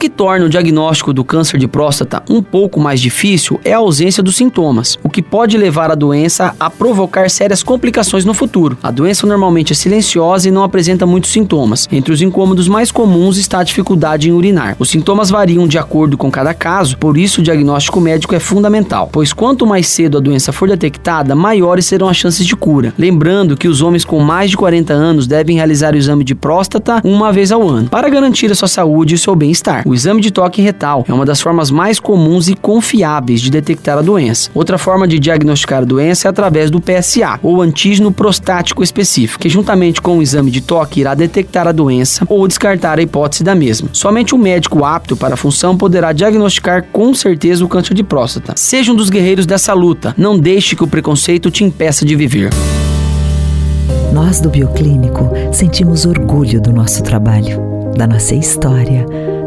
O que torna o diagnóstico do câncer de próstata um pouco mais difícil é a ausência dos sintomas, o que pode levar a doença a provocar sérias complicações no futuro. A doença normalmente é silenciosa e não apresenta muitos sintomas. Entre os incômodos mais comuns está a dificuldade em urinar. Os sintomas variam de acordo com cada caso, por isso o diagnóstico médico é fundamental, pois quanto mais cedo a doença for detectada, maiores serão as chances de cura. Lembrando que os homens com mais de 40 anos devem realizar o exame de próstata uma vez ao ano, para garantir a sua saúde e seu bem-estar. O exame de toque retal é uma das formas mais comuns e confiáveis de detectar a doença. Outra forma de diagnosticar a doença é através do PSA, ou antígeno prostático específico, que juntamente com o exame de toque irá detectar a doença ou descartar a hipótese da mesma. Somente o médico apto para a função poderá diagnosticar com certeza o câncer de próstata. Seja um dos guerreiros dessa luta, não deixe que o preconceito te impeça de viver. Nós do Bioclínico sentimos orgulho do nosso trabalho, da nossa história